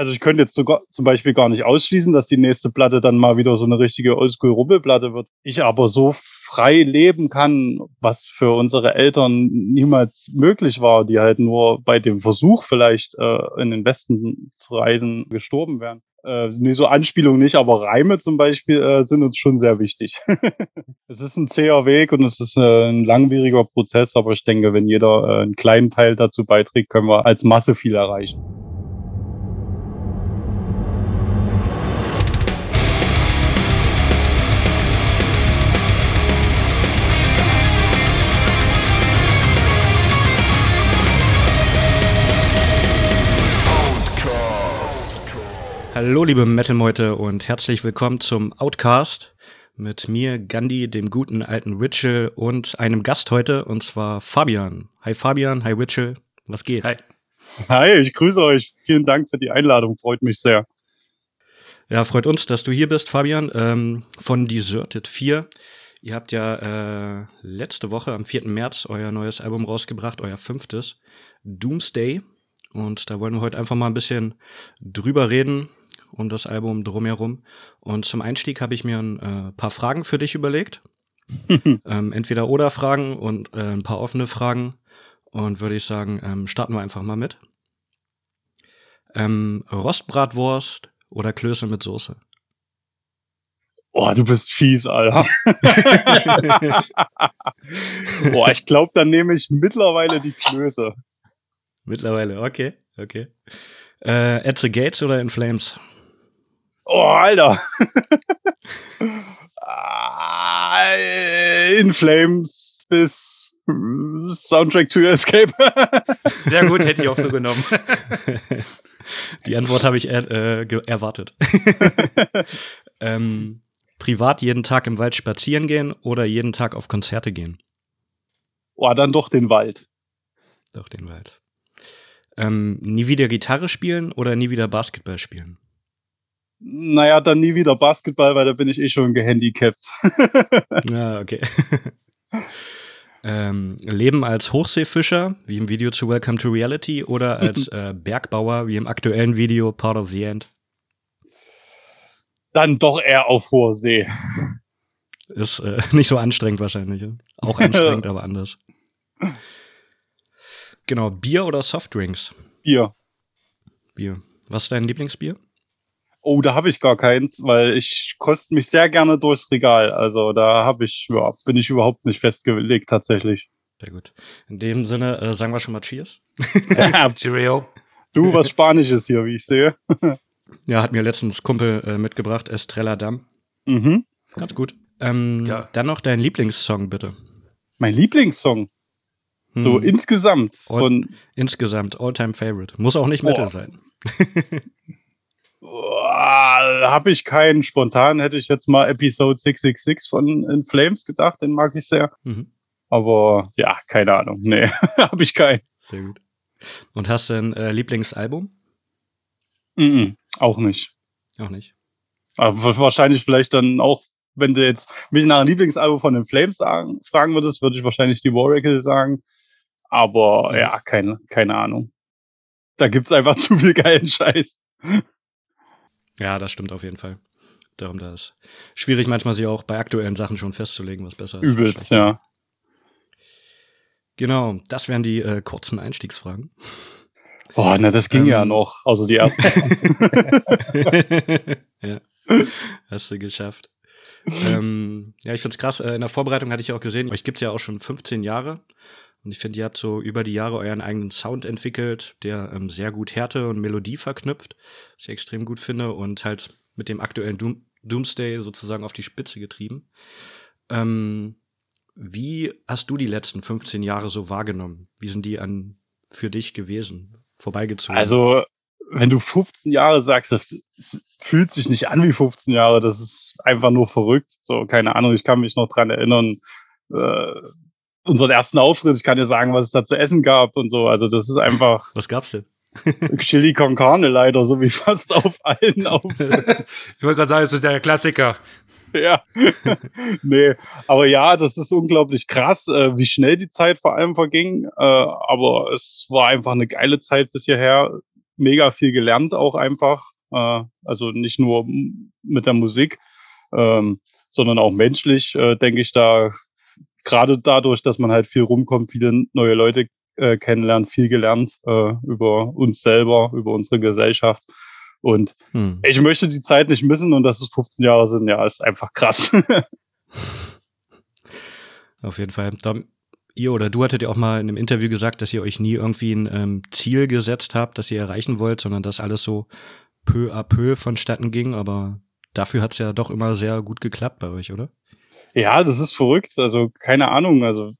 also ich könnte jetzt sogar zum Beispiel gar nicht ausschließen, dass die nächste Platte dann mal wieder so eine richtige Oldschool-Rubbelplatte wird. Ich aber so frei leben kann, was für unsere Eltern niemals möglich war, die halt nur bei dem Versuch vielleicht äh, in den Westen zu reisen gestorben wären. Äh, nee, so Anspielungen nicht, aber Reime zum Beispiel äh, sind uns schon sehr wichtig. es ist ein zäher Weg und es ist äh, ein langwieriger Prozess, aber ich denke, wenn jeder äh, einen kleinen Teil dazu beiträgt, können wir als Masse viel erreichen. Hallo liebe Metal-Meute und herzlich willkommen zum Outcast mit mir, Gandhi, dem guten alten Ritual und einem Gast heute und zwar Fabian. Hi Fabian, hi Ritual, was geht? Hi. Hi, ich grüße euch. Vielen Dank für die Einladung, freut mich sehr. Ja, freut uns, dass du hier bist, Fabian, ähm, von Deserted 4. Ihr habt ja äh, letzte Woche am 4. März euer neues Album rausgebracht, euer fünftes, Doomsday. Und da wollen wir heute einfach mal ein bisschen drüber reden, um das Album drumherum. Und zum Einstieg habe ich mir ein äh, paar Fragen für dich überlegt. ähm, entweder oder Fragen und äh, ein paar offene Fragen. Und würde ich sagen, ähm, starten wir einfach mal mit. Ähm, Rostbratwurst oder Klöße mit Soße? Oh, du bist fies, Alter. Boah, ich glaube, dann nehme ich mittlerweile die Klöße. Mittlerweile, okay, okay. Äh, at the Gates oder In Flames? Oh, Alter. In Flames bis Soundtrack to Escape. Sehr gut, hätte ich auch so genommen. Die Antwort habe ich er, äh, erwartet. ähm, privat jeden Tag im Wald spazieren gehen oder jeden Tag auf Konzerte gehen? Oh, dann doch den Wald. Doch den Wald. Ähm, nie wieder Gitarre spielen oder nie wieder Basketball spielen? Naja, dann nie wieder Basketball, weil da bin ich eh schon gehandicapt. ja, okay. ähm, leben als Hochseefischer, wie im Video zu Welcome to Reality, oder als äh, Bergbauer, wie im aktuellen Video Part of the End? Dann doch eher auf hoher See. Ist äh, nicht so anstrengend wahrscheinlich. Ja? Auch anstrengend, aber anders. Genau, Bier oder Softdrinks? Bier. Bier. Was ist dein Lieblingsbier? Oh, da habe ich gar keins, weil ich koste mich sehr gerne durchs Regal. Also da habe ich, ja, bin ich überhaupt nicht festgelegt tatsächlich. Sehr gut. In dem Sinne äh, sagen wir schon mal Cheers. Cheerio. Du, was Spanisches hier, wie ich sehe. ja, hat mir letztens Kumpel äh, mitgebracht, Estrella Damm. Mhm. Ganz gut. Ähm, ja. Dann noch dein Lieblingssong, bitte. Mein Lieblingssong? Hm. So insgesamt von. All, insgesamt, All-Time Favorite. Muss auch nicht Metal oh. sein. habe ich keinen. Spontan hätte ich jetzt mal Episode 666 von In Flames gedacht, den mag ich sehr. Mhm. Aber ja, keine Ahnung. Nee, habe ich keinen. Sehr gut. Und hast du ein äh, Lieblingsalbum? Mm -mm, auch nicht. Auch nicht. Aber wahrscheinlich vielleicht dann auch, wenn du jetzt mich nach einem Lieblingsalbum von den Flames sagen, fragen würdest, würde ich wahrscheinlich die Warrior sagen. Aber mhm. ja, keine, keine Ahnung. Da gibt's einfach zu viel geilen Scheiß. Ja, das stimmt auf jeden Fall. Darum da ist schwierig manchmal sich auch bei aktuellen Sachen schon festzulegen, was besser ist. Übelst, ja. Genau, das wären die äh, kurzen Einstiegsfragen. Boah, na, das ging ähm, ja noch. Also die ersten. ja, hast du geschafft. ähm, ja, ich find's krass. Äh, in der Vorbereitung hatte ich auch gesehen, euch gibt's ja auch schon 15 Jahre. Und ich finde, ihr habt so über die Jahre euren eigenen Sound entwickelt, der ähm, sehr gut Härte und Melodie verknüpft, was ich extrem gut finde und halt mit dem aktuellen Doom Doomsday sozusagen auf die Spitze getrieben. Ähm, wie hast du die letzten 15 Jahre so wahrgenommen? Wie sind die an für dich gewesen? Vorbeigezogen? Also, wenn du 15 Jahre sagst, das, fühlt sich nicht an wie 15 Jahre, das ist einfach nur verrückt. So, keine Ahnung, ich kann mich noch dran erinnern, äh, unseren ersten Auftritt. Ich kann dir sagen, was es da zu essen gab und so. Also das ist einfach. Was gab's denn? Chili con Carne leider, so wie fast auf allen Auftritten. ich wollte gerade sagen, das ist der Klassiker. Ja. nee, aber ja, das ist unglaublich krass, äh, wie schnell die Zeit vor allem verging. Äh, aber es war einfach eine geile Zeit bis hierher. mega viel gelernt auch einfach. Äh, also nicht nur mit der Musik, ähm, sondern auch menschlich, denke ich, da gerade dadurch, dass man halt viel rumkommt, viele neue Leute äh, kennenlernt, viel gelernt äh, über uns selber, über unsere Gesellschaft. Und hm. ich möchte die Zeit nicht missen und dass es 15 Jahre sind, ja, ist einfach krass. Auf jeden Fall. Tom, ihr oder du hattet ja auch mal in einem Interview gesagt, dass ihr euch nie irgendwie ein ähm, Ziel gesetzt habt, das ihr erreichen wollt, sondern dass alles so peu à peu vonstatten ging. Aber dafür hat es ja doch immer sehr gut geklappt bei euch, oder? Ja, das ist verrückt. Also keine Ahnung. Also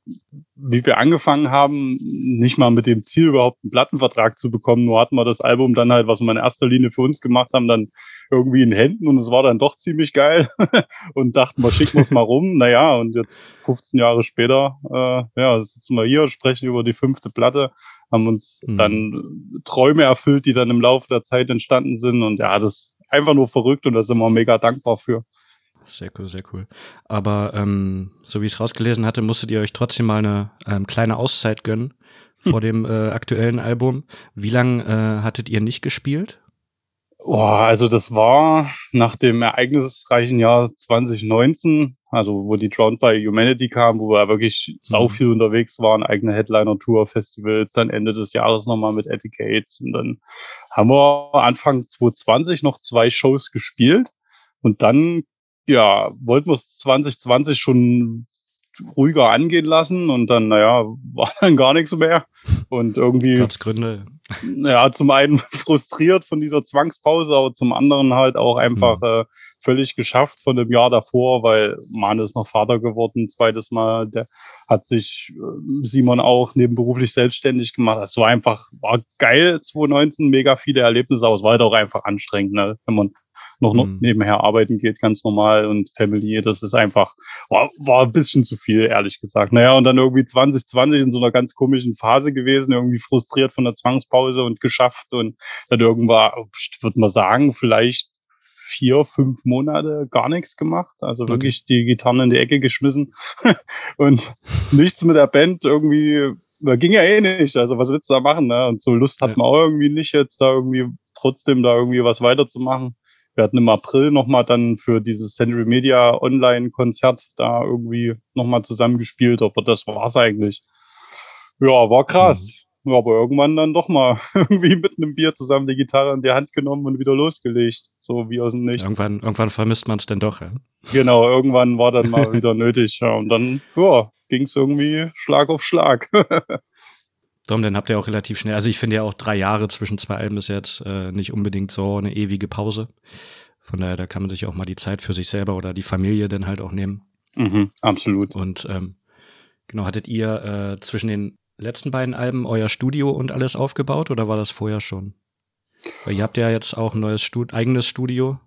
wie wir angefangen haben, nicht mal mit dem Ziel überhaupt einen Plattenvertrag zu bekommen. Nur hatten wir das Album dann halt, was wir in erster Linie für uns gemacht haben, dann irgendwie in Händen und es war dann doch ziemlich geil und dachten wir, schicken wir es mal rum. Naja, und jetzt 15 Jahre später, äh, ja, sitzen wir hier, sprechen über die fünfte Platte, haben uns mhm. dann Träume erfüllt, die dann im Laufe der Zeit entstanden sind und ja, das ist einfach nur verrückt und da sind wir mega dankbar für. Sehr cool, sehr cool. Aber ähm, so wie ich es rausgelesen hatte, musstet ihr euch trotzdem mal eine ähm, kleine Auszeit gönnen vor dem äh, aktuellen Album. Wie lange äh, hattet ihr nicht gespielt? Boah, also das war nach dem ereignisreichen Jahr 2019, also wo die Drowned by Humanity kam, wo wir wirklich sau mhm. viel mhm. unterwegs waren, eigene Headliner-Tour, Festivals, dann Ende des Jahres nochmal mit Etiquettes und dann haben wir Anfang 2020 noch zwei Shows gespielt und dann ja, wollten wir es 2020 schon ruhiger angehen lassen und dann, naja, war dann gar nichts mehr. Und irgendwie. Gab's Gründe. Ja, zum einen frustriert von dieser Zwangspause, aber zum anderen halt auch einfach mhm. äh, völlig geschafft von dem Jahr davor, weil Mann ist noch Vater geworden, zweites Mal. Der hat sich äh, Simon auch nebenberuflich selbstständig gemacht. Es war einfach, war geil 2019, mega viele Erlebnisse, aber es war halt auch einfach anstrengend, ne? wenn man noch, mhm. nebenher arbeiten geht, ganz normal und Family, das ist einfach, war, war ein bisschen zu viel, ehrlich gesagt. Naja, und dann irgendwie 2020 in so einer ganz komischen Phase gewesen, irgendwie frustriert von der Zwangspause und geschafft und dann irgendwann, würde man sagen, vielleicht vier, fünf Monate gar nichts gemacht. Also okay. wirklich die Gitarren in die Ecke geschmissen und nichts mit der Band irgendwie, ging ja eh nicht. Also was willst du da machen? Ne? Und so Lust hat man auch irgendwie nicht jetzt da irgendwie trotzdem da irgendwie was weiterzumachen. Wir hatten im April nochmal dann für dieses Century Media Online-Konzert da irgendwie nochmal zusammengespielt, aber das war's eigentlich. Ja, war krass. Mhm. aber irgendwann dann doch mal irgendwie mit einem Bier zusammen die Gitarre in die Hand genommen und wieder losgelegt. So wie aus dem Nichts. Irgendwann, irgendwann vermisst man es denn doch, ja? Genau, irgendwann war dann mal wieder nötig. Ja, und dann, ja, ging es irgendwie Schlag auf Schlag. Darum, dann habt ihr auch relativ schnell, also ich finde ja auch drei Jahre zwischen zwei Alben ist jetzt äh, nicht unbedingt so eine ewige Pause. Von daher, da kann man sich auch mal die Zeit für sich selber oder die Familie dann halt auch nehmen. Mhm, absolut. Und ähm, genau, hattet ihr äh, zwischen den letzten beiden Alben euer Studio und alles aufgebaut oder war das vorher schon? Weil ihr habt ja jetzt auch ein neues Stud eigenes Studio.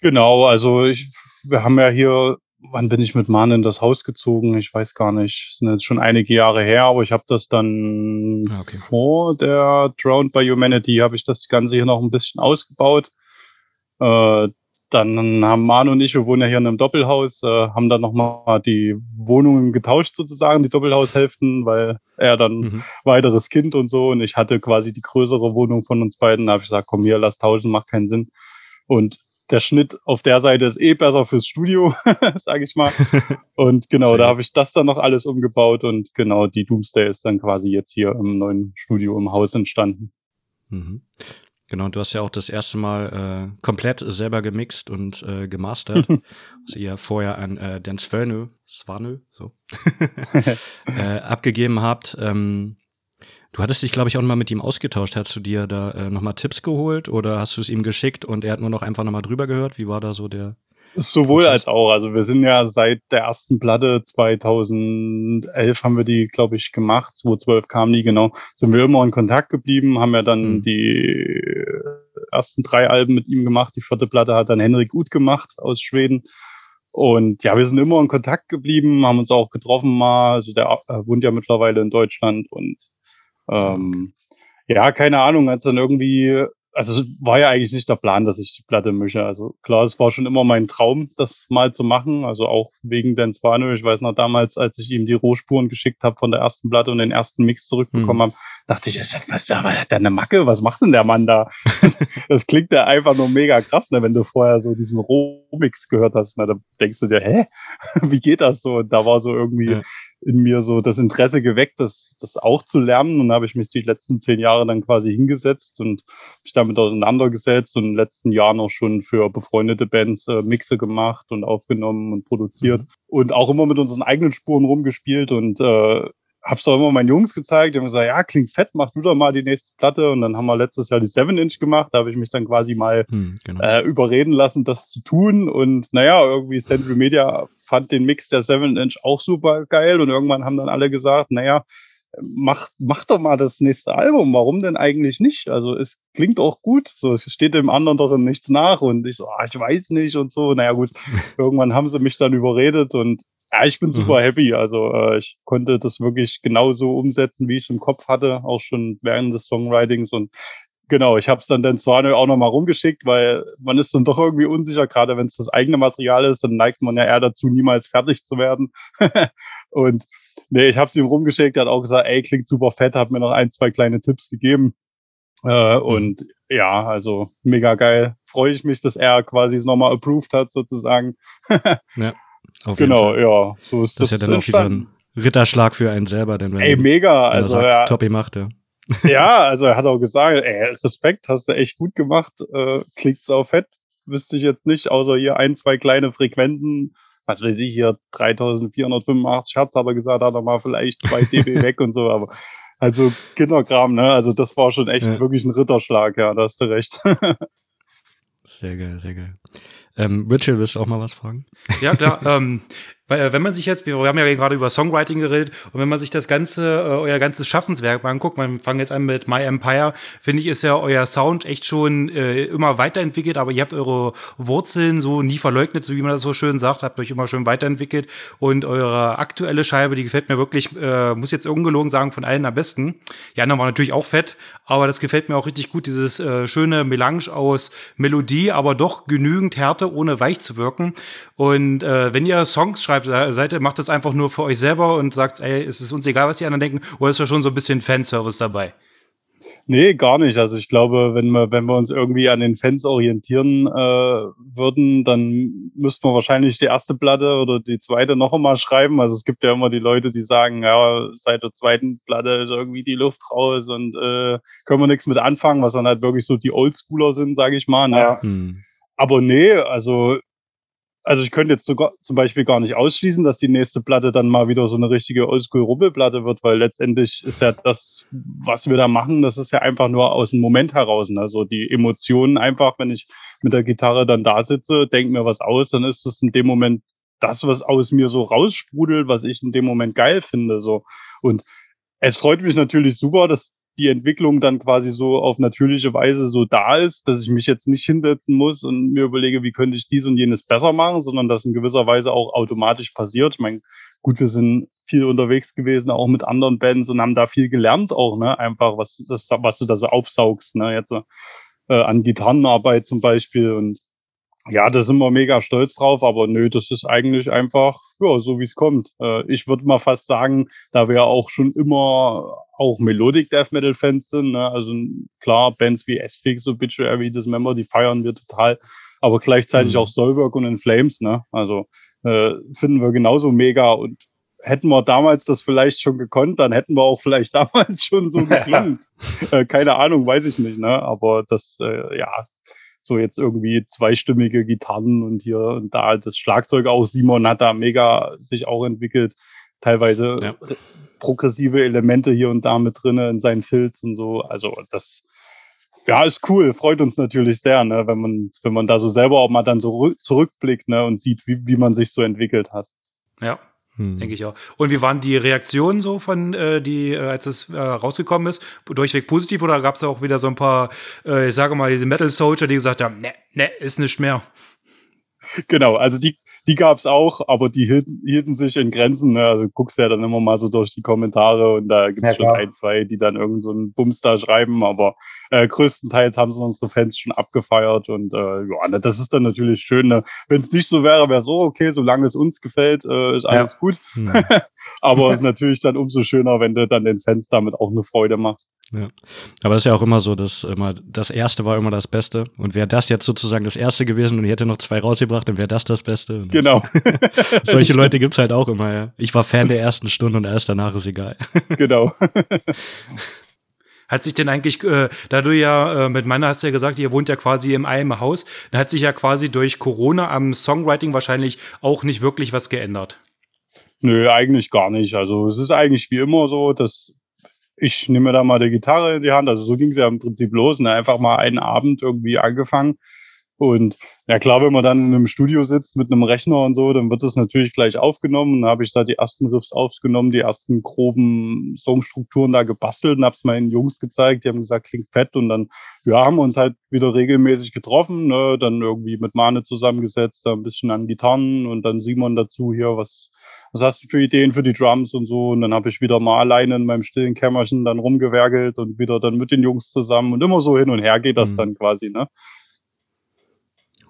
Genau, also ich, wir haben ja hier wann bin ich mit Mann in das Haus gezogen? Ich weiß gar nicht. Das sind jetzt schon einige Jahre her, aber ich habe das dann ah, okay. vor der Drowned by Humanity habe ich das Ganze hier noch ein bisschen ausgebaut. Äh, dann haben Manu und ich, wir wohnen ja hier in einem Doppelhaus, äh, haben dann nochmal die Wohnungen getauscht sozusagen, die Doppelhaushälften, weil er dann mhm. weiteres Kind und so und ich hatte quasi die größere Wohnung von uns beiden. Da habe ich gesagt, komm hier, lass tauschen, macht keinen Sinn. Und der Schnitt auf der Seite ist eh besser fürs Studio, sage ich mal. Und genau, da habe ich das dann noch alles umgebaut und genau, die Doomsday ist dann quasi jetzt hier im neuen Studio im Haus entstanden. Mhm. Genau, du hast ja auch das erste Mal äh, komplett selber gemixt und äh, gemastert, was ihr vorher an äh, Dan Svernö, Svanö, so, äh, abgegeben habt. Ähm, Du hattest dich, glaube ich, auch mal mit ihm ausgetauscht. Hast du dir da äh, nochmal Tipps geholt oder hast du es ihm geschickt und er hat nur noch einfach nochmal drüber gehört? Wie war da so der? Sowohl Prozess? als auch. Also wir sind ja seit der ersten Platte 2011 haben wir die, glaube ich, gemacht. 2012 kam die, genau. Sind wir immer in Kontakt geblieben, haben ja dann mhm. die ersten drei Alben mit ihm gemacht. Die vierte Platte hat dann Henrik Uth gemacht aus Schweden. Und ja, wir sind immer in Kontakt geblieben, haben uns auch getroffen mal. Also der äh, wohnt ja mittlerweile in Deutschland und ähm, ja, keine Ahnung, als dann irgendwie, also es war ja eigentlich nicht der Plan, dass ich die Platte mische. Also klar, es war schon immer mein Traum, das mal zu machen. Also auch wegen Dan Spano. Ich weiß noch damals, als ich ihm die Rohspuren geschickt habe von der ersten Platte und den ersten Mix zurückbekommen mhm. habe, dachte ich, was, aber hat der eine Macke? Was macht denn der Mann da? das klingt ja einfach nur mega krass, ne? wenn du vorher so diesen Rohmix gehört hast. Ne? Da denkst du dir, hä? Wie geht das so? Und da war so irgendwie ja. in mir so das Interesse geweckt, das, das auch zu lernen. Und da habe ich mich die letzten zehn Jahre dann quasi hingesetzt und mich damit auseinandergesetzt und in den letzten Jahren auch schon für befreundete Bands äh, Mixe gemacht und aufgenommen und produziert. Mhm. Und auch immer mit unseren eigenen Spuren rumgespielt und äh, hab's auch immer meinen Jungs gezeigt, die haben gesagt, ja, klingt fett, mach du doch mal die nächste Platte. Und dann haben wir letztes Jahr die 7-Inch gemacht. Da habe ich mich dann quasi mal hm, genau. äh, überreden lassen, das zu tun. Und naja, irgendwie Central Media fand den Mix der 7-Inch auch super geil. Und irgendwann haben dann alle gesagt, naja, mach, mach doch mal das nächste Album. Warum denn eigentlich nicht? Also es klingt auch gut. So, es steht dem anderen doch in nichts nach. Und ich so, ah, ich weiß nicht und so. Naja, gut. Irgendwann haben sie mich dann überredet und ja, ich bin super mhm. happy. Also äh, ich konnte das wirklich genauso umsetzen, wie ich es im Kopf hatte, auch schon während des Songwritings. Und genau, ich habe es dann den Zwane auch nochmal rumgeschickt, weil man ist dann doch irgendwie unsicher, gerade wenn es das eigene Material ist, dann neigt man ja eher dazu, niemals fertig zu werden. und nee, ich habe es ihm rumgeschickt, er hat auch gesagt, ey, klingt super fett, hat mir noch ein, zwei kleine Tipps gegeben. Äh, mhm. Und ja, also mega geil. Freue ich mich, dass er quasi es nochmal approved hat, sozusagen. ja. Auf genau, ja. So ist das. Das ist ja dann auch wieder ein Ritterschlag für einen selber, denn wenn ey, mega, also sagt, ja, Toppi macht, ja. ja, also er hat auch gesagt, ey, Respekt, hast du echt gut gemacht, äh, klingt sau fett, wüsste ich jetzt nicht, außer hier ein, zwei kleine Frequenzen, was weiß ich, hier 3485 Hertz hat er gesagt, hat er mal vielleicht zwei dB weg und so, aber also Kinderkram, ne, also das war schon echt ja. wirklich ein Ritterschlag, ja, da hast du recht. sehr geil, sehr geil. Ähm, Richard, willst du auch mal was fragen? Ja, klar. ähm, weil, äh, wenn man sich jetzt, wir haben ja gerade über Songwriting geredet, und wenn man sich das ganze, äh, euer ganzes Schaffenswerk mal anguckt, man fangen jetzt an mit My Empire, finde ich, ist ja euer Sound echt schon äh, immer weiterentwickelt, aber ihr habt eure Wurzeln so nie verleugnet, so wie man das so schön sagt, habt euch immer schön weiterentwickelt und eure aktuelle Scheibe, die gefällt mir wirklich, äh, muss jetzt ungelogen sagen, von allen am besten. Die anderen waren natürlich auch fett, aber das gefällt mir auch richtig gut, dieses äh, schöne Melange aus Melodie, aber doch genügend Härte, ohne weich zu wirken. Und äh, wenn ihr Songs schreibt, schreibt, seid ihr, macht das einfach nur für euch selber und sagt, ey, ist es uns egal, was die anderen denken, oder ist da schon so ein bisschen Fanservice dabei? Nee, gar nicht. Also ich glaube, wenn wir, wenn wir uns irgendwie an den Fans orientieren äh, würden, dann müssten wir wahrscheinlich die erste Platte oder die zweite noch einmal schreiben. Also es gibt ja immer die Leute, die sagen, ja, seit der zweiten Platte ist irgendwie die Luft raus und äh, können wir nichts mit anfangen, was dann halt wirklich so die Oldschooler sind, sage ich mal. Ne? Ja. Hm. Aber nee, also also ich könnte jetzt sogar zum Beispiel gar nicht ausschließen, dass die nächste Platte dann mal wieder so eine richtige Oldschool-Rubbelplatte wird, weil letztendlich ist ja das, was wir da machen, das ist ja einfach nur aus dem Moment heraus. Ne? Also die Emotionen einfach, wenn ich mit der Gitarre dann da sitze, denke mir was aus, dann ist das in dem Moment das, was aus mir so raussprudelt, was ich in dem Moment geil finde. So. Und es freut mich natürlich super, dass die Entwicklung dann quasi so auf natürliche Weise so da ist, dass ich mich jetzt nicht hinsetzen muss und mir überlege, wie könnte ich dies und jenes besser machen, sondern das in gewisser Weise auch automatisch passiert. Ich meine, gut, wir sind viel unterwegs gewesen, auch mit anderen Bands und haben da viel gelernt auch, ne, einfach was, das, was du da so aufsaugst, ne, jetzt äh, an Gitarrenarbeit zum Beispiel und ja, da sind wir mega stolz drauf, aber nö, das ist eigentlich einfach, ja, so wie es kommt. Äh, ich würde mal fast sagen, da wir auch schon immer auch Melodic Death Metal Fans sind, ne? also klar, Bands wie S-Fix, Obituary, das Member, die feiern wir total, aber gleichzeitig mhm. auch Soulwork und In Flames, ne, also äh, finden wir genauso mega und hätten wir damals das vielleicht schon gekonnt, dann hätten wir auch vielleicht damals schon so geklungen. äh, keine Ahnung, weiß ich nicht, ne? Aber das, äh, ja, so jetzt irgendwie zweistimmige Gitarren und hier und da das Schlagzeug auch. Simon hat da mega sich auch entwickelt, teilweise ja. progressive Elemente hier und da mit drin in seinen Filz und so. Also das ja, ist cool, freut uns natürlich sehr, ne, wenn man, wenn man da so selber auch mal dann so zurückblickt, ne, und sieht, wie, wie man sich so entwickelt hat. Ja, hm. Denke ich auch. Und wie waren die Reaktionen so von äh, die, äh, als es äh, rausgekommen ist? Durchweg positiv oder gab es auch wieder so ein paar, äh, ich sage mal, diese Metal Soldier, die gesagt haben, ne, ne, ist nicht mehr. Genau, also die, die gab's auch, aber die hielten, hielten sich in Grenzen. Ne? Also guckst ja dann immer mal so durch die Kommentare und da gibt's ja, schon ein, zwei, die dann irgend so einen Bums da schreiben, aber äh, größtenteils haben sie unsere Fans schon abgefeiert und äh, ja, ne, das ist dann natürlich schön. Ne? Wenn es nicht so wäre, wäre so, okay, solange es uns gefällt, äh, ist alles ja. gut. Hm. aber es ist natürlich dann umso schöner, wenn du dann den Fans damit auch eine Freude machst. Ja. Aber das ist ja auch immer so, dass immer das erste war immer das Beste. Und wäre das jetzt sozusagen das erste gewesen und ich hätte noch zwei rausgebracht, dann wäre das das Beste. Und genau. solche Leute gibt's halt auch immer, ja. Ich war Fan der ersten Stunde und erst danach ist egal. genau. Hat sich denn eigentlich, äh, da du ja äh, mit meiner hast du ja gesagt, ihr wohnt ja quasi im einem Haus, da hat sich ja quasi durch Corona am Songwriting wahrscheinlich auch nicht wirklich was geändert. Nö, eigentlich gar nicht. Also es ist eigentlich wie immer so, dass ich nehme da mal die Gitarre in die Hand. Also so ging es ja im Prinzip los. Ne? Einfach mal einen Abend irgendwie angefangen. Und ja klar, wenn man dann in einem Studio sitzt mit einem Rechner und so, dann wird das natürlich gleich aufgenommen. Dann habe ich da die ersten Riffs aufgenommen, die ersten groben Songstrukturen da gebastelt und habe es meinen Jungs gezeigt. Die haben gesagt, klingt fett. Und dann ja, haben wir uns halt wieder regelmäßig getroffen, ne? dann irgendwie mit Mane zusammengesetzt, da ein bisschen an Gitarren und dann Simon dazu hier, was was hast du für Ideen für die Drums und so? Und dann habe ich wieder mal alleine in meinem stillen Kämmerchen dann rumgewerkelt und wieder dann mit den Jungs zusammen und immer so hin und her geht das mhm. dann quasi, ne?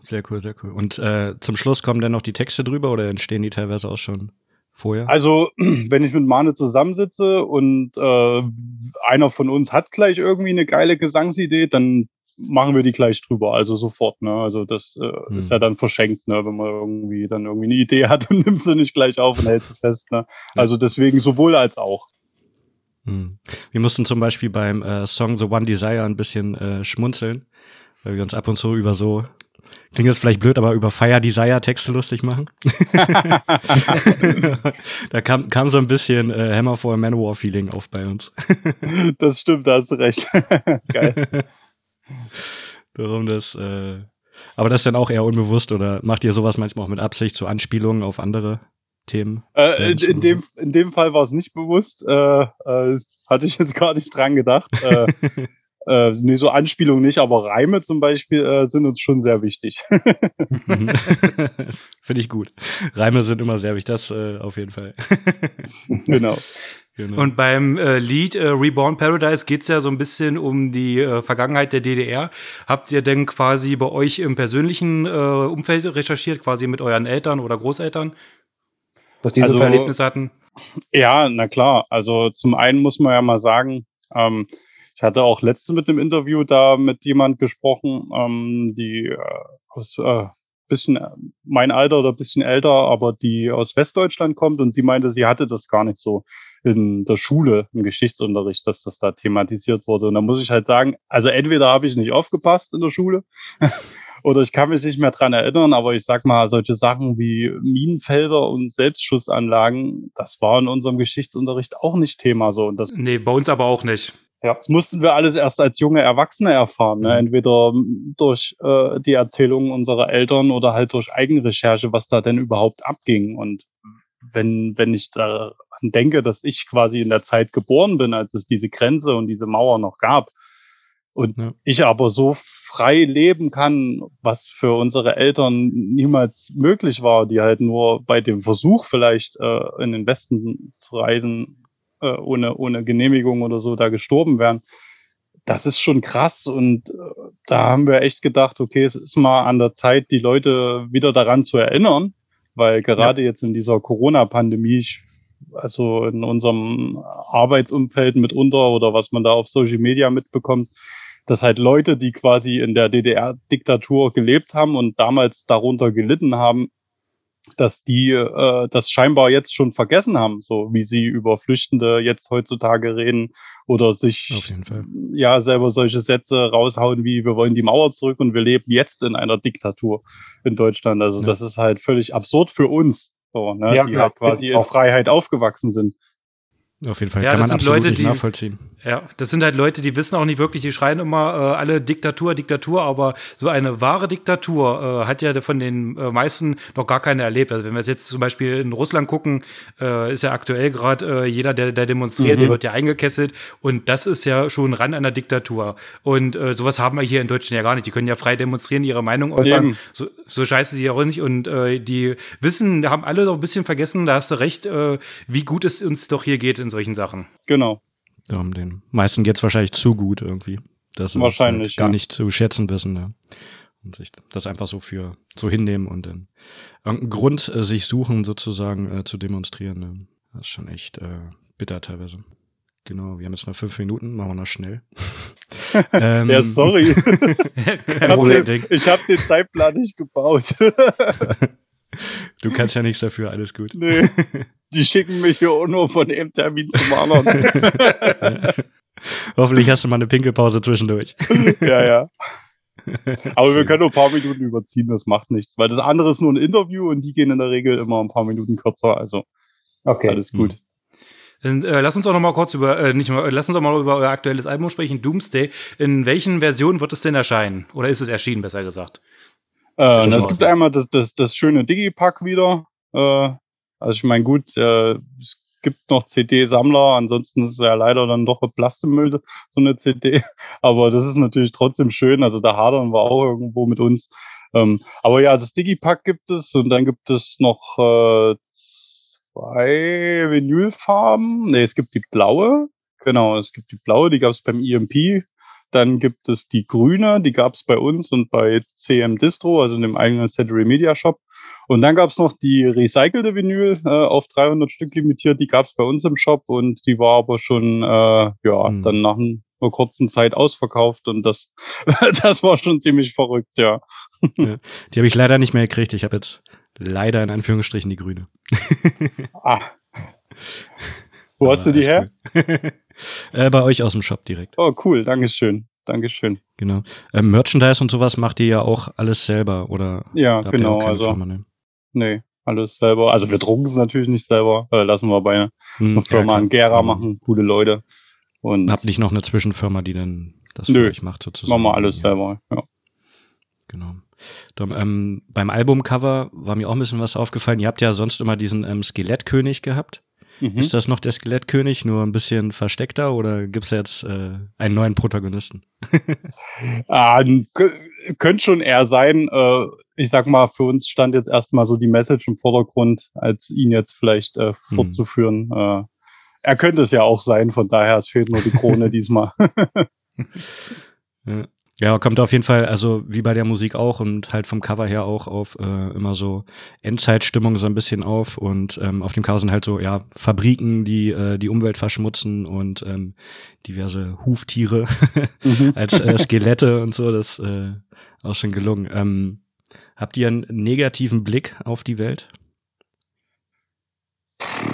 Sehr cool, sehr cool. Und äh, zum Schluss kommen dann noch die Texte drüber oder entstehen die teilweise auch schon vorher? Also, wenn ich mit Mane zusammensitze und äh, einer von uns hat gleich irgendwie eine geile Gesangsidee, dann machen wir die gleich drüber, also sofort. Ne? Also das äh, hm. ist ja dann verschenkt, ne? wenn man irgendwie dann irgendwie eine Idee hat und nimmt sie nicht gleich auf und hält sie fest. Ne? Also deswegen sowohl als auch. Hm. Wir mussten zum Beispiel beim äh, Song The One Desire ein bisschen äh, schmunzeln, weil wir uns ab und zu über so Klingt jetzt vielleicht blöd, aber über Fire Desire Texte lustig machen. da kam, kam so ein bisschen äh, Hammer for a Manowar Feeling auf bei uns. das stimmt, da hast du recht. Geil. Darum das, äh, aber das ist dann auch eher unbewusst oder macht ihr sowas manchmal auch mit Absicht, so Anspielungen auf andere Themen? Äh, in, in, dem, in dem Fall war es nicht bewusst, äh, äh, hatte ich jetzt gar nicht dran gedacht. Äh, nee, so Anspielungen nicht, aber Reime zum Beispiel äh, sind uns schon sehr wichtig. Finde ich gut. Reime sind immer sehr wichtig, das äh, auf jeden Fall. genau. Genau. Und beim äh, Lied äh, Reborn Paradise geht's ja so ein bisschen um die äh, Vergangenheit der DDR. Habt ihr denn quasi bei euch im persönlichen äh, Umfeld recherchiert, quasi mit euren Eltern oder Großeltern, was diese also, Erlebnisse hatten? Ja, na klar. Also zum einen muss man ja mal sagen, ähm, ich hatte auch letztens mit einem Interview da mit jemand gesprochen, ähm, die äh, aus äh, bisschen äh, mein Alter oder bisschen älter, aber die aus Westdeutschland kommt und sie meinte, sie hatte das gar nicht so in der Schule im Geschichtsunterricht, dass das da thematisiert wurde. Und da muss ich halt sagen, also entweder habe ich nicht aufgepasst in der Schule oder ich kann mich nicht mehr dran erinnern, aber ich sag mal, solche Sachen wie Minenfelder und Selbstschussanlagen, das war in unserem Geschichtsunterricht auch nicht Thema so. Und das nee, bei uns aber auch nicht. Ja, das mussten wir alles erst als junge Erwachsene erfahren. Ne? Mhm. Entweder durch äh, die Erzählungen unserer Eltern oder halt durch Eigenrecherche, was da denn überhaupt abging. Und wenn, wenn ich daran denke, dass ich quasi in der Zeit geboren bin, als es diese Grenze und diese Mauer noch gab, und ja. ich aber so frei leben kann, was für unsere Eltern niemals möglich war, die halt nur bei dem Versuch vielleicht äh, in den Westen zu reisen, äh, ohne, ohne Genehmigung oder so da gestorben wären. Das ist schon krass und äh, da haben wir echt gedacht, okay, es ist mal an der Zeit, die Leute wieder daran zu erinnern, weil gerade ja. jetzt in dieser Corona-Pandemie, also in unserem Arbeitsumfeld mitunter oder was man da auf Social Media mitbekommt, dass halt Leute, die quasi in der DDR-Diktatur gelebt haben und damals darunter gelitten haben, dass die äh, das scheinbar jetzt schon vergessen haben, so wie sie über Flüchtende jetzt heutzutage reden oder sich ja selber solche Sätze raushauen wie wir wollen die Mauer zurück und wir leben jetzt in einer Diktatur in Deutschland. Also ja. das ist halt völlig absurd für uns, so, ne, ja, die halt quasi in Freiheit aufgewachsen sind. Auf jeden Fall Ja, kann das man sind absolut Leute, nicht die- nachvollziehen. Ja, das sind halt Leute, die wissen auch nicht wirklich, die schreien immer äh, alle Diktatur, Diktatur, aber so eine wahre Diktatur äh, hat ja von den äh, meisten noch gar keine erlebt. Also wenn wir jetzt zum Beispiel in Russland gucken, äh, ist ja aktuell gerade äh, jeder, der, der demonstriert, der wird ja eingekesselt und das ist ja schon ran an der Diktatur. Und äh, sowas haben wir hier in Deutschland ja gar nicht. Die können ja frei demonstrieren, ihre Meinung äußern. So, so scheiße sie auch nicht. Und äh, die wissen, haben alle doch ein bisschen vergessen, da hast du recht, äh, wie gut es uns doch hier geht in solchen Sachen. Genau. Um, den meisten geht's wahrscheinlich zu gut irgendwie. Das ist Wahrscheinlich, halt gar ja. nicht zu schätzen wissen. Ne? Und sich das einfach so für so hinnehmen und dann irgendeinen Grund äh, sich suchen, sozusagen äh, zu demonstrieren. Ne? Das ist schon echt äh, bitter teilweise. Genau, wir haben jetzt noch fünf Minuten, machen wir noch schnell. ähm, Ja, sorry. Kein Problem, Dick. ich habe den Zeitplan nicht gebaut. Du kannst ja nichts dafür, alles gut. nee. Die schicken mich hier auch nur von einem Termin zum anderen. Hoffentlich hast du mal eine Pinkelpause zwischendurch. ja, ja. Aber wir können nur ein paar Minuten überziehen, das macht nichts. Weil das andere ist nur ein Interview und die gehen in der Regel immer ein paar Minuten kürzer. Also Okay. alles gut. Dann, äh, lass uns doch noch mal kurz über, äh, nicht mal, lass uns doch mal über euer aktuelles Album sprechen, Doomsday. In welchen Versionen wird es denn erscheinen? Oder ist es erschienen, besser gesagt? Äh, es gibt einmal das, das, das schöne Digipack wieder. Äh, also ich meine, gut, äh, es gibt noch CD-Sammler, ansonsten ist es ja leider dann doch Plastikmüll, so eine CD. Aber das ist natürlich trotzdem schön. Also da hadern wir auch irgendwo mit uns. Ähm, aber ja, das Digipack gibt es und dann gibt es noch äh, zwei Vinylfarben. Nee, es gibt die blaue. Genau, es gibt die blaue, die gab es beim EMP. Dann gibt es die grüne, die gab es bei uns und bei CM Distro, also in dem eigenen Century Media Shop. Und dann gab es noch die recycelte Vinyl äh, auf 300 Stück limitiert, die gab es bei uns im Shop und die war aber schon, äh, ja, Hm. dann nach einer kurzen Zeit ausverkauft und das, das war schon ziemlich verrückt, ja. Die habe ich leider nicht mehr gekriegt. Ich habe jetzt leider in Anführungsstrichen die grüne. Ah. Wo hast du Aber die her? äh, bei euch aus dem Shop direkt. Oh, cool, Dankeschön. Dankeschön. Genau. Ähm, Merchandise und sowas macht ihr ja auch alles selber, oder? Ja, genau, also, Firma, ne? Nee, alles selber. Also wir drucken es natürlich nicht selber, äh, lassen wir bei einer Hm, Firma klar. in Gera Mhm. machen, gute Leute. Und Habt nicht noch eine Zwischenfirma, die dann das für Nö, euch macht, sozusagen? machen wir alles ja. selber, ja. Genau. Dann, ähm, beim Albumcover war mir auch ein bisschen was aufgefallen. Ihr habt ja sonst immer diesen ähm, Skelettkönig gehabt. Mhm. Ist das noch der Skelettkönig, nur ein bisschen versteckter oder gibt's jetzt äh, einen neuen Protagonisten? Ah, könnte schon eher sein. Äh, ich sag mal, für uns stand jetzt erstmal so die Message im Vordergrund, als ihn jetzt vielleicht äh, Hm. fortzuführen. Äh, er könnte es ja auch sein, von daher, es fehlt nur die Krone diesmal. Ja. Ja, kommt auf jeden Fall, also wie bei der Musik auch und halt vom Cover her auch auf äh, immer so Endzeitstimmung so ein bisschen auf und ähm, auf dem Cover sind halt so, ja, Fabriken, die äh, die Umwelt verschmutzen und ähm, diverse Huftiere Mhm. als äh, Skelette und so, das äh, auch schon gelungen. Ähm, habt ihr einen negativen Blick auf die Welt?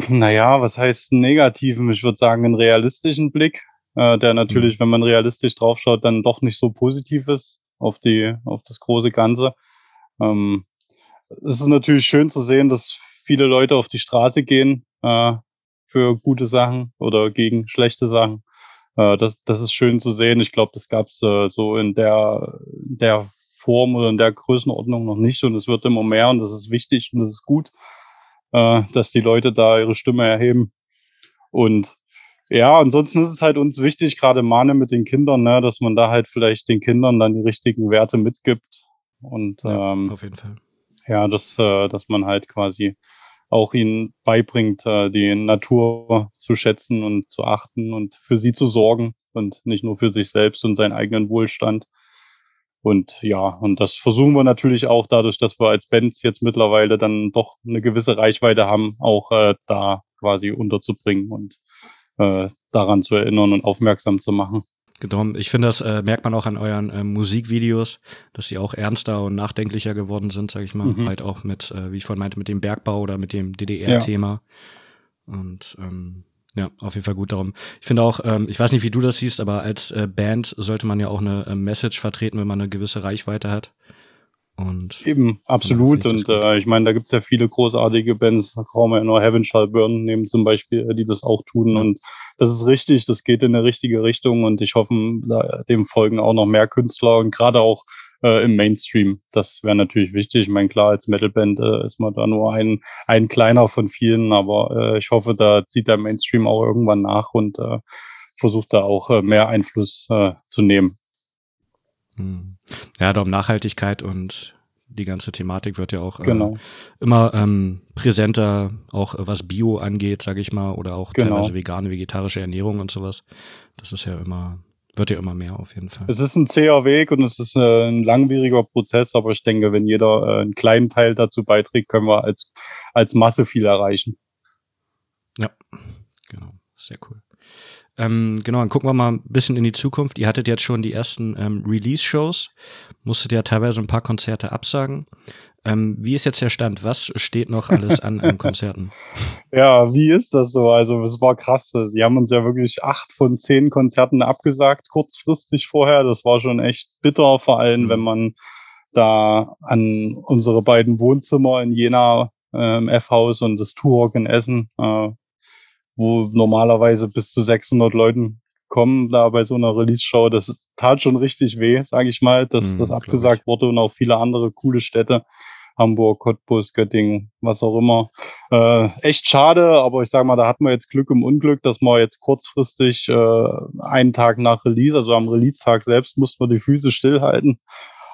Naja, was heißt einen negativen? Ich würde sagen, einen realistischen Blick, äh, der natürlich, wenn man realistisch draufschaut, dann doch nicht so positiv ist auf die, auf das große Ganze. Ähm, es ist natürlich schön zu sehen, dass viele Leute auf die Straße gehen äh, für gute Sachen oder gegen schlechte Sachen. Äh, das, das ist schön zu sehen. Ich glaube, das gab es äh, so in der, in der Form oder in der Größenordnung noch nicht und es wird immer mehr und das ist wichtig und das ist gut äh, dass die Leute da ihre Stimme erheben. Und ja, ansonsten ist es halt uns wichtig, gerade Mahne mit den Kindern, ne, dass man da halt vielleicht den Kindern dann die richtigen Werte mitgibt. Und Ja, ähm, auf jeden Fall. ja, dass, äh, dass man halt quasi auch ihnen beibringt, äh, die Natur zu schätzen und zu achten und für sie zu sorgen und nicht nur für sich selbst und seinen eigenen Wohlstand. Und ja, und das versuchen wir natürlich auch dadurch, dass wir als Band jetzt mittlerweile dann doch eine gewisse Reichweite haben, auch äh, da quasi unterzubringen und äh, daran zu erinnern und aufmerksam zu machen. Darum, ich finde, das äh, merkt man auch an euren äh, Musikvideos, dass die auch ernster und nachdenklicher geworden sind, sag ich mal. Mhm. Halt auch mit, äh, wie ich vorhin meinte, mit dem Bergbau oder mit dem DDR-Thema. Und ähm, ja, auf jeden Fall gut darum. Ich finde auch, ähm, ich weiß nicht, wie du das siehst, aber als äh, Band sollte man ja auch eine äh, Message vertreten, wenn man eine gewisse Reichweite hat. Und Eben, absolut. Und äh, ich meine, da gibt es ja viele großartige Bands, wir ja nur Heaven Shall Burn nehmen zum Beispiel, die das auch tun. Und das ist richtig, das geht in eine richtige Richtung und ich hoffe, dem folgen auch noch mehr Künstler und gerade auch äh, im Mainstream. Das wäre natürlich wichtig. Ich meine, klar, als Metalband äh, ist man da nur ein, ein kleiner von vielen, aber äh, ich hoffe, da zieht der Mainstream auch irgendwann nach und äh, versucht da auch äh, mehr Einfluss äh, zu nehmen. Hm. Ja, darum Nachhaltigkeit und die ganze Thematik wird ja auch äh, Genau. immer ähm, präsenter, auch äh, was Bio angeht, sage ich mal, oder auch Genau. teilweise vegane, vegetarische Ernährung und sowas. Das ist ja immer, wird ja immer mehr auf jeden Fall. Es ist ein zäher Weg und es ist äh, ein langwieriger Prozess, aber ich denke, wenn jeder äh, einen kleinen Teil dazu beiträgt, können wir als, als Masse viel erreichen. Genau, sehr cool. Ähm, genau, dann gucken wir mal ein bisschen in die Zukunft. Ihr hattet jetzt schon die ersten ähm, Release-Shows, musstet ja teilweise ein paar Konzerte absagen. Ähm, wie ist jetzt der Stand? Was steht noch alles an an Konzerten? Ja, wie ist das so? Also es war krass. Sie haben uns ja wirklich acht von zehn Konzerten abgesagt, kurzfristig vorher. Das war schon echt bitter, vor allem Mhm. wenn man da an unsere beiden Wohnzimmer in Jena äh, im F-Haus und das Turok in Essen, äh, wo normalerweise bis zu 600 Leuten kommen da bei so einer Release-Show. Das tat schon richtig weh, sage ich mal, dass Mhm, das abgesagt wurde und auch viele andere coole Städte. Hamburg, Cottbus, Göttingen, was auch immer. Äh, echt schade, aber ich sage mal, da hatten wir jetzt Glück im Unglück, dass wir jetzt kurzfristig äh, einen Tag nach Release, also am Release-Tag selbst, mussten wir die Füße stillhalten.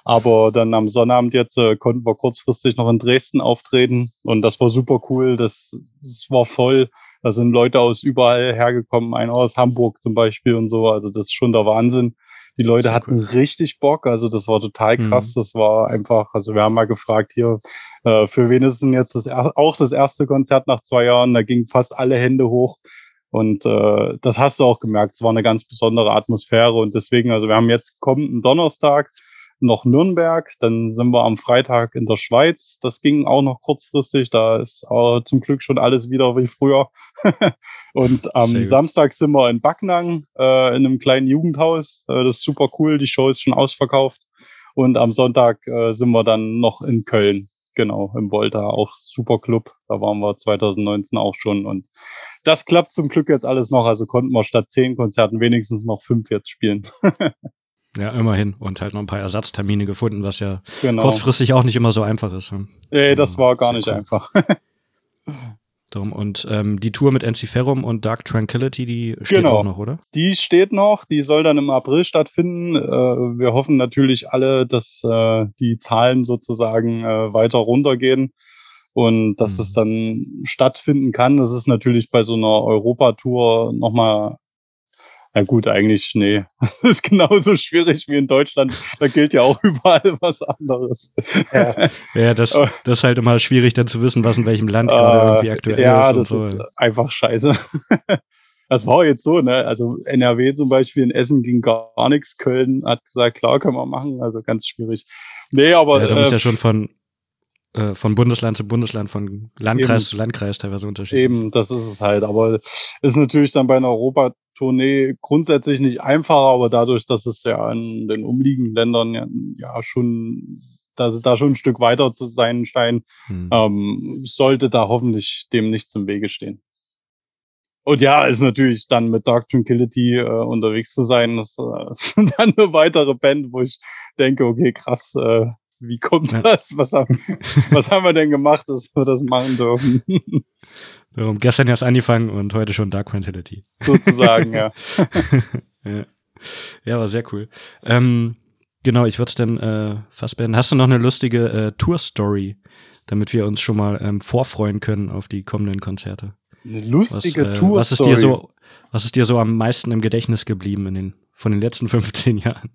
Aber dann am Sonnabend jetzt äh, konnten wir kurzfristig noch in Dresden auftreten und das war super cool. Das, das war voll. Da sind Leute aus überall hergekommen, einer aus Hamburg zum Beispiel und so. Also das ist schon der Wahnsinn. Die Leute hatten richtig Bock, also das war total Mhm. krass. Das war einfach, also wir haben mal gefragt hier, äh, für wen ist denn jetzt das auch das erste Konzert nach zwei Jahren? Da gingen fast alle Hände hoch. Und äh, das hast du auch gemerkt. Es war eine ganz besondere Atmosphäre. Und deswegen, also wir haben jetzt kommenden Donnerstag noch Nürnberg, dann sind wir am Freitag in der Schweiz. Das ging auch noch kurzfristig. Da ist äh, zum Glück schon alles wieder wie früher. und am. Samstag sind wir in Backnang äh, in einem kleinen Jugendhaus. Äh, das ist super cool. Die Show ist schon ausverkauft. Und am Sonntag äh, sind wir dann noch in Köln. Genau, im Volta, auch super Club. Da waren wir 2019 auch schon. Und das klappt zum Glück jetzt alles noch. Also konnten wir statt zehn Konzerten wenigstens noch fünf jetzt spielen. Ja, immerhin. Und halt noch ein paar Ersatztermine gefunden, was ja genau. kurzfristig auch nicht immer so einfach ist. ne? Ey, das war gar nicht cool. einfach. Darum. Und ähm, die Tour mit Enziferum und Dark Tranquility, die steht Genau. auch noch, oder? Die steht noch, die soll dann im April stattfinden. Äh, wir hoffen natürlich alle, dass äh, die Zahlen sozusagen äh, weiter runtergehen und dass Mhm. es dann stattfinden kann. Das ist natürlich bei so einer Europatour nochmal, na gut, eigentlich, nee, das ist genauso schwierig wie in Deutschland. Da gilt ja auch überall was anderes. Ja. Ja, das, das ist halt immer schwierig, dann zu wissen, was in welchem Land gerade Äh, irgendwie aktuell ja, ist. das und so. ist einfach scheiße. Das war jetzt so, ne? Also NRW zum Beispiel in Essen ging gar nichts. Köln hat gesagt, klar, können wir machen. Also ganz schwierig. Nee, aber ja, da muss äh, ja schon von, äh, von Bundesland zu Bundesland, von Landkreis Eben. zu Landkreis teilweise unterschiedlich. eben, das ist es halt. Aber ist natürlich dann bei einer Europatournee grundsätzlich nicht einfacher, aber dadurch, dass es ja in den umliegenden Ländern ja, ja schon, dass es da schon ein Stück weiter zu sein scheint, Hm. ähm, sollte da hoffentlich dem nichts im Wege stehen. Und ja, ist natürlich dann mit Dark Tranquility äh, unterwegs zu sein, das äh, dann eine weitere Band, wo ich denke, okay, krass, äh, wie kommt das? Was haben, was haben wir denn gemacht, dass wir das machen dürfen? Darum gestern erst angefangen und heute schon Dark Tranquility. Sozusagen, ja. ja. ja, war sehr cool. Ähm, genau, ich würde es dann äh, fast beenden. Hast du noch eine lustige äh, Tour-Story, damit wir uns schon mal ähm, vorfreuen können auf die kommenden Konzerte? Eine Was, lustige äh, Tour. was ist dir so, was ist dir so am meisten im Gedächtnis geblieben in den, von den letzten 15 Jahren?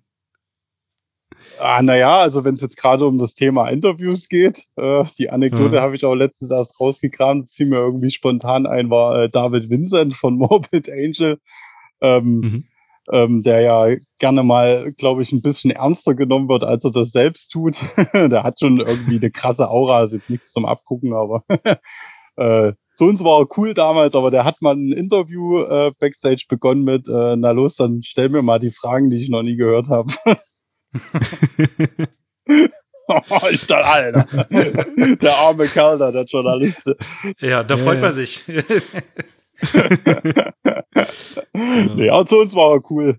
Ah, naja, also wenn es jetzt gerade um das Thema Interviews geht, äh, die Anekdote Ja. habe ich auch letztens erst rausgekramt, fiel mir irgendwie spontan ein, war äh, David Vincent von Morbid Angel, ähm, Mhm. ähm, der ja gerne mal, glaube ich, ein bisschen ernster genommen wird, als er das selbst tut. der hat schon irgendwie eine krasse Aura, ist jetzt nichts zum Abgucken, aber äh, zu uns war er cool damals, aber der hat mal ein Interview äh, backstage begonnen mit, äh, na los, dann stell mir mal die Fragen, die ich noch nie gehört habe. ich dachte, Alter. Der arme Kerl da, der Journalist. Ja, da freut man sich. nee, ja, zu uns war er cool.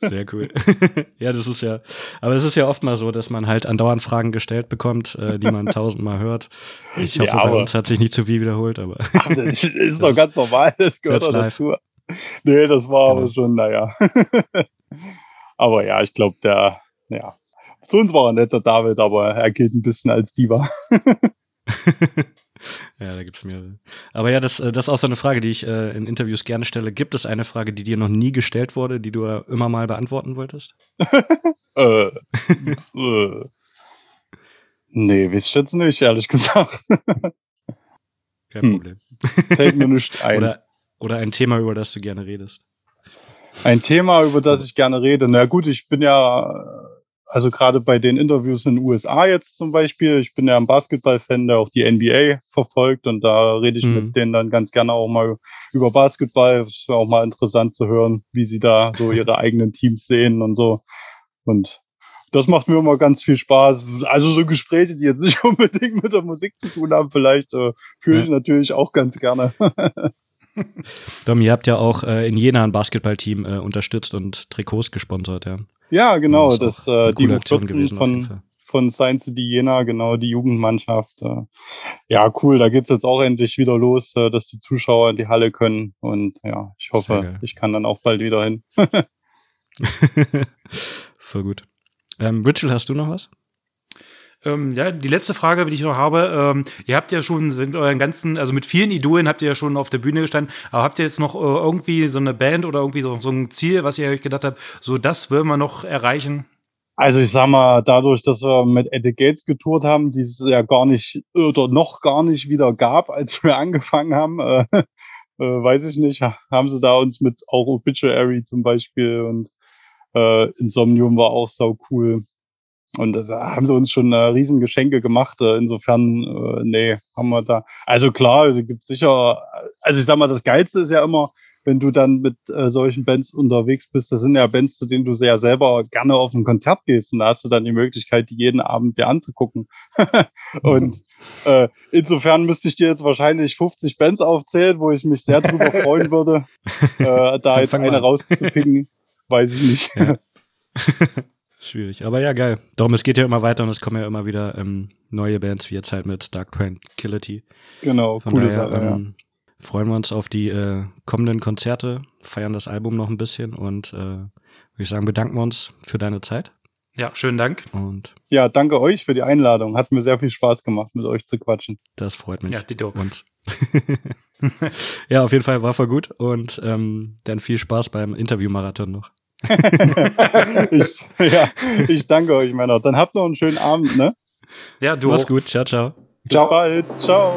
Sehr cool. ja, das ist ja, aber es ist ja oft mal so, dass man halt andauernd Fragen gestellt bekommt, äh, die man tausendmal hört. Ich hoffe, ja, bei uns hat sich nicht zu viel wiederholt, aber. Ach, das ist doch ganz normal, das gehört doch dazu. Nee, das war genau. aber schon, naja. Aber ja, ich glaube, der, ja, zu uns war ein netter David, aber er gilt ein bisschen als Diva. ja, da gibt es mehrere. Aber ja, das, äh, das ist auch so eine Frage, die ich äh, in Interviews gerne stelle. Gibt es eine Frage, die dir noch nie gestellt wurde, die du immer mal beantworten wolltest? äh, äh. Nee, wisst ich jetzt nicht, ehrlich gesagt. Kein hm. Problem. Fällt mir nicht ein. Oder, oder ein Thema, über das du gerne redest. Ein Thema, über das ich gerne rede. Na gut, ich bin ja also gerade bei den Interviews in den USA jetzt zum Beispiel, ich bin ja ein Basketball-Fan, der auch die NBA verfolgt und da rede ich mhm. mit denen dann ganz gerne auch mal über Basketball. Es ist auch mal interessant zu hören, wie sie da so ihre eigenen Teams sehen und so. Und das macht mir immer ganz viel Spaß. Also so Gespräche, die jetzt nicht unbedingt mit der Musik zu tun haben, vielleicht äh, führe ja. ich natürlich auch ganz gerne. Dom, ihr habt ja auch äh, in Jena ein Basketballteam äh, unterstützt und Trikots gesponsert, ja. Ja, genau, das, das äh, die Aktion gewesen von, von Science City Jena, genau, die Jugendmannschaft. Äh, ja, cool, da geht's jetzt auch endlich wieder los, äh, dass die Zuschauer in die Halle können. Und ja, ich hoffe, ich kann dann auch bald wieder hin. Voll gut. Ähm, Rachel, hast du noch was? Ähm, ja, die letzte Frage, die ich noch habe, ähm, ihr habt ja schon mit euren ganzen, also mit vielen Idolen habt ihr ja schon auf der Bühne gestanden, aber habt ihr jetzt noch äh, irgendwie so eine Band oder irgendwie so, so ein Ziel, was ihr euch gedacht habt, so das wollen wir noch erreichen? Also ich sag mal, dadurch, dass wir mit Eddie Gates getourt haben, die es ja gar nicht oder noch gar nicht wieder gab, als wir angefangen haben, äh, äh, weiß ich nicht, haben sie da uns mit auch Obituary zum Beispiel und äh, Insomnium war auch sau cool. Und da haben sie uns schon äh, riesen Geschenke gemacht. Äh, insofern, äh, nee, haben wir da. Also klar, es gibt sicher, also ich sag mal, das Geilste ist ja immer, wenn du dann mit äh, solchen Bands unterwegs bist. Das sind ja Bands, zu denen du sehr selber gerne auf ein Konzert gehst. Und da hast du dann die Möglichkeit, die jeden Abend dir anzugucken. und äh, insofern müsste ich dir jetzt wahrscheinlich 50 Bands aufzählen, wo ich mich sehr drüber freuen würde, äh, da jetzt eine rauszupicken. Weiß ich nicht. Ja. Schwierig, aber ja, geil. Darum, es geht ja immer weiter und es kommen ja immer wieder ähm, neue Bands, wie jetzt halt mit Dark Tranquility. Genau, Von coole daher, Sache, ähm, ja. Freuen wir uns auf die äh, kommenden Konzerte, feiern das Album noch ein bisschen und äh, würde ich sagen, bedanken wir uns für deine Zeit. Ja, schönen Dank. Und ja, danke euch für die Einladung. Hat mir sehr viel Spaß gemacht, mit euch zu quatschen. Das freut mich. Ja, die Und ja, auf jeden Fall war voll gut und ähm, dann viel Spaß beim Interviewmarathon noch. ich, ja, ich danke euch, Männer. Dann habt noch einen schönen Abend, ne? Ja, du Mach's gut. Ciao, ciao. Ciao. Bis bald. Ciao.